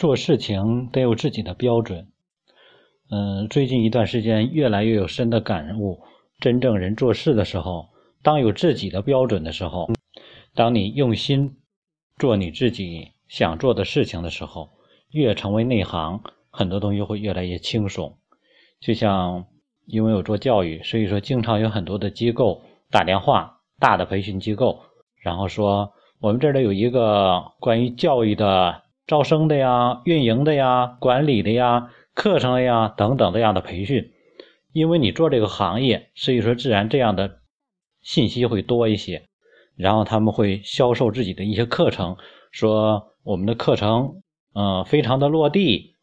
做事情得有自己的标准。嗯，最近一段时间越来越有深的感悟：真正人做事的时候，当有自己的标准的时候，当你用心做你自己想做的事情的时候，越成为内行，很多东西会越来越轻松。就像因为我做教育，所以说经常有很多的机构打电话，大的培训机构，然后说我们这里有一个关于教育的。招生的呀，运营的呀，管理的呀，课程的呀，等等这样的培训，因为你做这个行业，所以说自然这样的信息会多一些。然后他们会销售自己的一些课程，说我们的课程，嗯，非常的落地。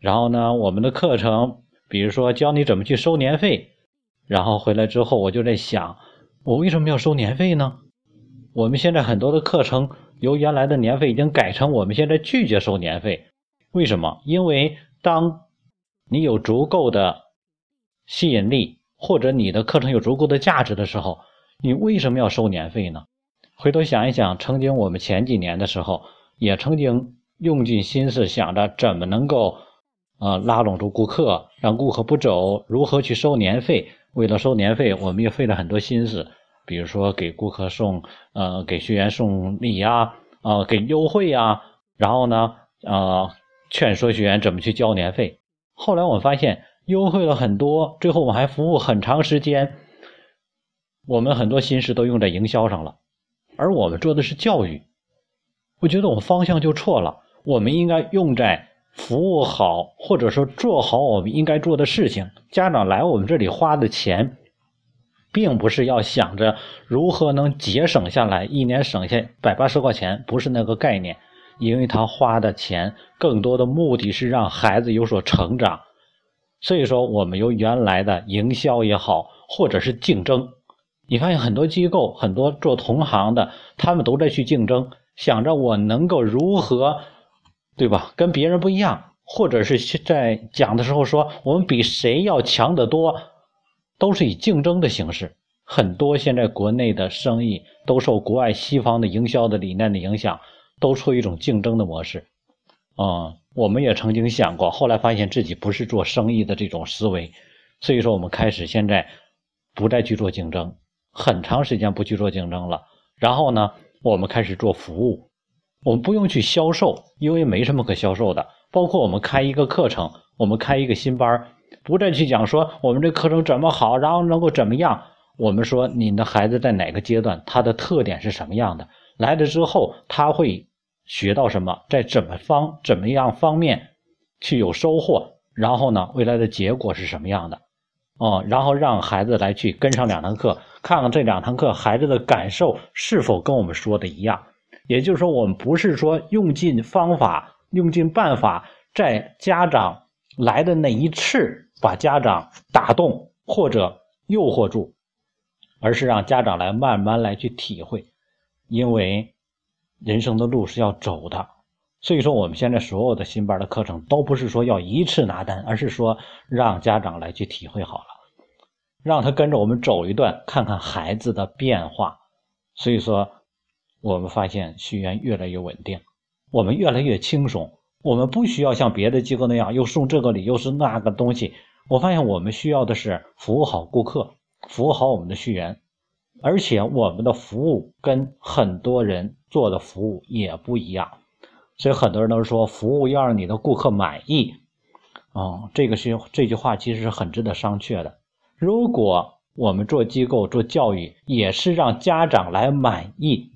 然后呢，我们的课程，比如说教你怎么去收年费。然后回来之后，我就在想，我为什么要收年费呢？我们现在很多的课程。由原来的年费已经改成我们现在拒绝收年费，为什么？因为当你有足够的吸引力，或者你的课程有足够的价值的时候，你为什么要收年费呢？回头想一想，曾经我们前几年的时候，也曾经用尽心思想着怎么能够呃拉拢住顾客，让顾客不走，如何去收年费。为了收年费，我们也费了很多心思。比如说给顾客送，呃，给学员送礼呀，啊，给优惠呀，然后呢，呃，劝说学员怎么去交年费。后来我发现优惠了很多，最后我们还服务很长时间，我们很多心思都用在营销上了，而我们做的是教育，我觉得我们方向就错了。我们应该用在服务好，或者说做好我们应该做的事情。家长来我们这里花的钱。并不是要想着如何能节省下来，一年省下百八十块钱，不是那个概念，因为他花的钱更多的目的是让孩子有所成长。所以说，我们由原来的营销也好，或者是竞争，你发现很多机构、很多做同行的，他们都在去竞争，想着我能够如何，对吧？跟别人不一样，或者是在讲的时候说我们比谁要强得多。都是以竞争的形式，很多现在国内的生意都受国外西方的营销的理念的影响，都处于一种竞争的模式。啊，我们也曾经想过，后来发现自己不是做生意的这种思维，所以说我们开始现在不再去做竞争，很长时间不去做竞争了。然后呢，我们开始做服务，我们不用去销售，因为没什么可销售的。包括我们开一个课程，我们开一个新班不再去讲说我们这课程怎么好，然后能够怎么样？我们说你的孩子在哪个阶段，他的特点是什么样的？来了之后他会学到什么？在怎么方怎么样方面去有收获？然后呢，未来的结果是什么样的？哦，然后让孩子来去跟上两堂课，看看这两堂课孩子的感受是否跟我们说的一样。也就是说，我们不是说用尽方法、用尽办法，在家长来的那一次。把家长打动或者诱惑住，而是让家长来慢慢来去体会，因为人生的路是要走的。所以说，我们现在所有的新班的课程都不是说要一次拿单，而是说让家长来去体会好了，让他跟着我们走一段，看看孩子的变化。所以说，我们发现学员越来越稳定，我们越来越轻松，我们不需要像别的机构那样又送这个礼又是那个东西。我发现我们需要的是服务好顾客，服务好我们的学员，而且我们的服务跟很多人做的服务也不一样，所以很多人都说服务要让你的顾客满意，啊，这个是这句话其实是很值得商榷的。如果我们做机构做教育也是让家长来满意，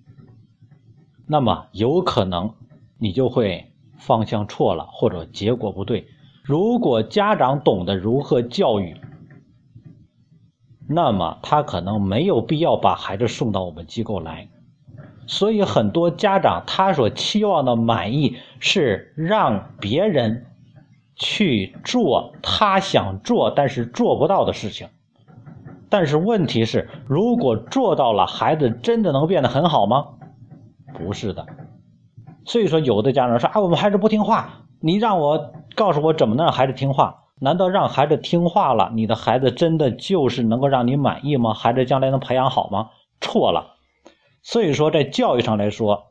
那么有可能你就会方向错了或者结果不对。如果家长懂得如何教育，那么他可能没有必要把孩子送到我们机构来。所以很多家长他所期望的满意是让别人去做他想做但是做不到的事情。但是问题是，如果做到了，孩子真的能变得很好吗？不是的。所以说，有的家长说：“啊，我们孩子不听话。”你让我告诉我怎么能让孩子听话？难道让孩子听话了，你的孩子真的就是能够让你满意吗？孩子将来能培养好吗？错了。所以说，在教育上来说，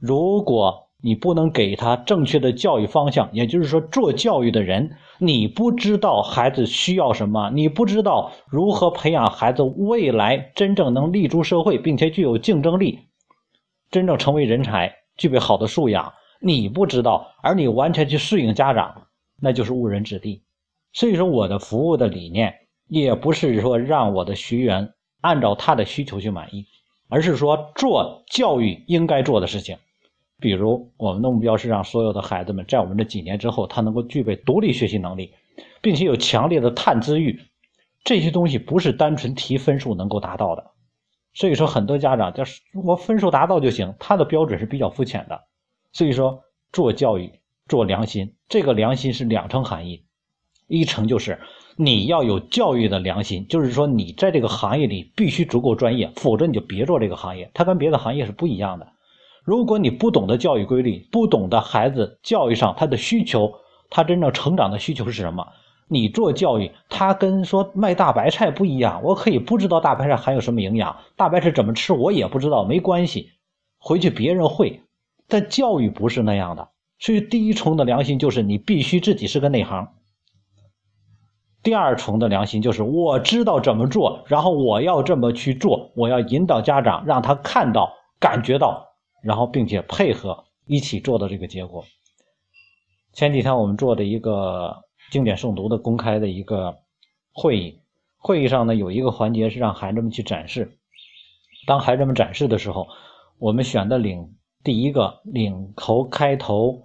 如果你不能给他正确的教育方向，也就是说，做教育的人，你不知道孩子需要什么，你不知道如何培养孩子未来真正能立足社会，并且具有竞争力，真正成为人才，具备好的素养，你不知道，而你完全去适应家长，那就是误人子弟。所以说，我的服务的理念也不是说让我的学员按照他的需求去满意，而是说做教育应该做的事情。比如，我们的目标是让所有的孩子们在我们这几年之后，他能够具备独立学习能力，并且有强烈的探知欲。这些东西不是单纯提分数能够达到的。所以说，很多家长就是我分数达到就行，他的标准是比较肤浅的。所以说，做教育做良心，这个良心是两层含义：一层就是你要有教育的良心，就是说你在这个行业里必须足够专业，否则你就别做这个行业，它跟别的行业是不一样的。如果你不懂得教育规律，不懂得孩子教育上他的需求，他真正成长的需求是什么？你做教育，他跟说卖大白菜不一样。我可以不知道大白菜含有什么营养，大白菜怎么吃我也不知道，没关系，回去别人会。但教育不是那样的，所以第一重的良心就是你必须自己是个内行。第二重的良心就是我知道怎么做，然后我要这么去做，我要引导家长，让他看到、感觉到。然后，并且配合一起做的这个结果。前几天我们做的一个经典诵读的公开的一个会议，会议上呢有一个环节是让孩子们去展示。当孩子们展示的时候，我们选的领第一个领头开头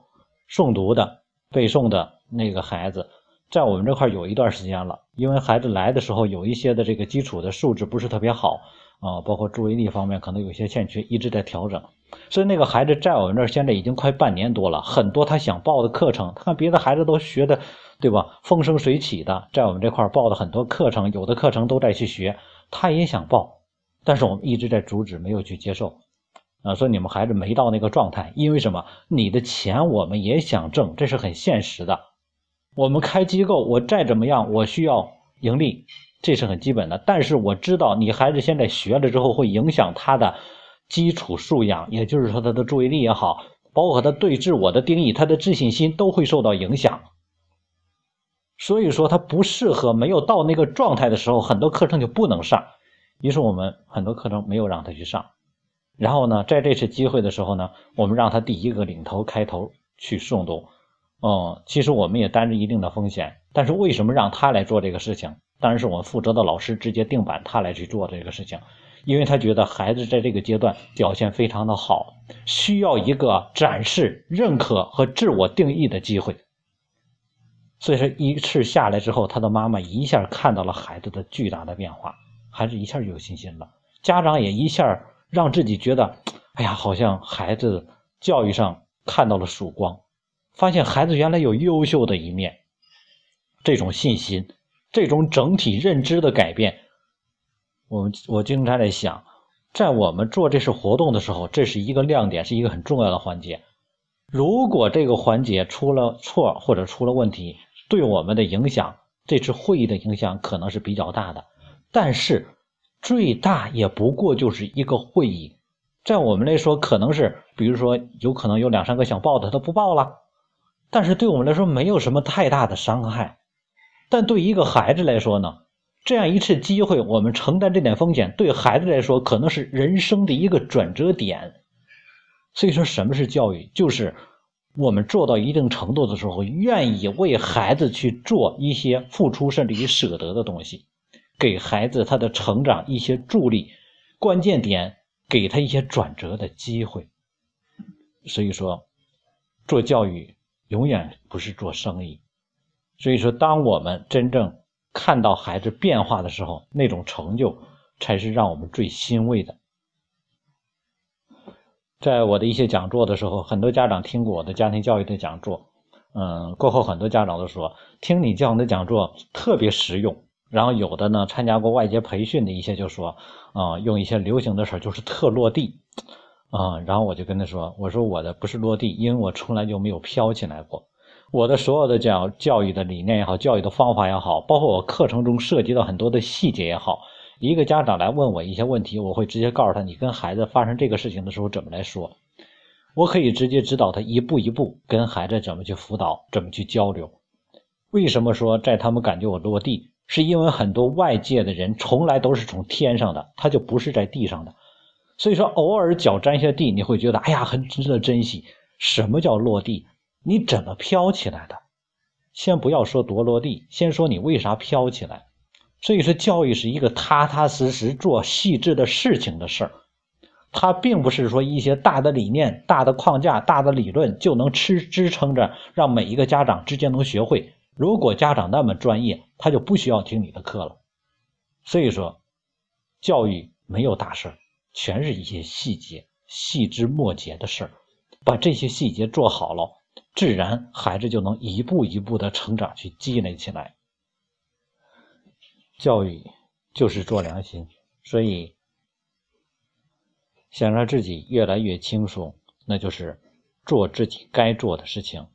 诵读的背诵的那个孩子，在我们这块有一段时间了，因为孩子来的时候有一些的这个基础的素质不是特别好啊，包括注意力方面可能有些欠缺，一直在调整。所以那个孩子在我们这儿现在已经快半年多了，很多他想报的课程，他看别的孩子都学的，对吧？风生水起的，在我们这块报的很多课程，有的课程都在去学，他也想报，但是我们一直在阻止，没有去接受。啊，说你们孩子没到那个状态，因为什么？你的钱我们也想挣，这是很现实的。我们开机构，我再怎么样，我需要盈利，这是很基本的。但是我知道你孩子现在学了之后，会影响他的。基础素养，也就是说他的注意力也好，包括他对自我的定义，他的自信心都会受到影响。所以说他不适合，没有到那个状态的时候，很多课程就不能上。于是我们很多课程没有让他去上。然后呢，在这次机会的时候呢，我们让他第一个领头开头去诵读。嗯，其实我们也担着一定的风险，但是为什么让他来做这个事情？当然是我们负责的老师直接定板，他来去做这个事情。因为他觉得孩子在这个阶段表现非常的好，需要一个展示、认可和自我定义的机会。所以说，一次下来之后，他的妈妈一下看到了孩子的巨大的变化，孩子一下就有信心了。家长也一下让自己觉得，哎呀，好像孩子教育上看到了曙光，发现孩子原来有优秀的一面。这种信心，这种整体认知的改变。我我经常在想，在我们做这次活动的时候，这是一个亮点，是一个很重要的环节。如果这个环节出了错或者出了问题，对我们的影响，这次会议的影响可能是比较大的。但是最大也不过就是一个会议，在我们来说，可能是比如说有可能有两三个想报的，他不报了。但是对我们来说，没有什么太大的伤害。但对一个孩子来说呢？这样一次机会，我们承担这点风险，对孩子来说可能是人生的一个转折点。所以说，什么是教育？就是我们做到一定程度的时候，愿意为孩子去做一些付出，甚至于舍得的东西，给孩子他的成长一些助力。关键点，给他一些转折的机会。所以说，做教育永远不是做生意。所以说，当我们真正看到孩子变化的时候，那种成就才是让我们最欣慰的。在我的一些讲座的时候，很多家长听过我的家庭教育的讲座，嗯，过后很多家长都说听你这样的讲座特别实用。然后有的呢，参加过外界培训的一些就说，啊，用一些流行的事儿就是特落地，啊，然后我就跟他说，我说我的不是落地，因为我从来就没有飘起来过。我的所有的教教育的理念也好，教育的方法也好，包括我课程中涉及到很多的细节也好，一个家长来问我一些问题，我会直接告诉他，你跟孩子发生这个事情的时候怎么来说。我可以直接指导他一步一步跟孩子怎么去辅导，怎么去交流。为什么说在他们感觉我落地？是因为很多外界的人从来都是从天上的，他就不是在地上的。所以说，偶尔脚沾下地，你会觉得哎呀，很值得珍惜。什么叫落地？你怎么飘起来的？先不要说多落地，先说你为啥飘起来。所以说，教育是一个踏踏实实做细致的事情的事儿。它并不是说一些大的理念、大的框架、大的理论就能支支撑着让每一个家长直接能学会。如果家长那么专业，他就不需要听你的课了。所以说，教育没有大事全是一些细节、细枝末节的事儿。把这些细节做好了，自然孩子就能一步一步的成长，去积累起来。教育就是做良心，所以。想让自己越来越轻松，那就是做自己该做的事情。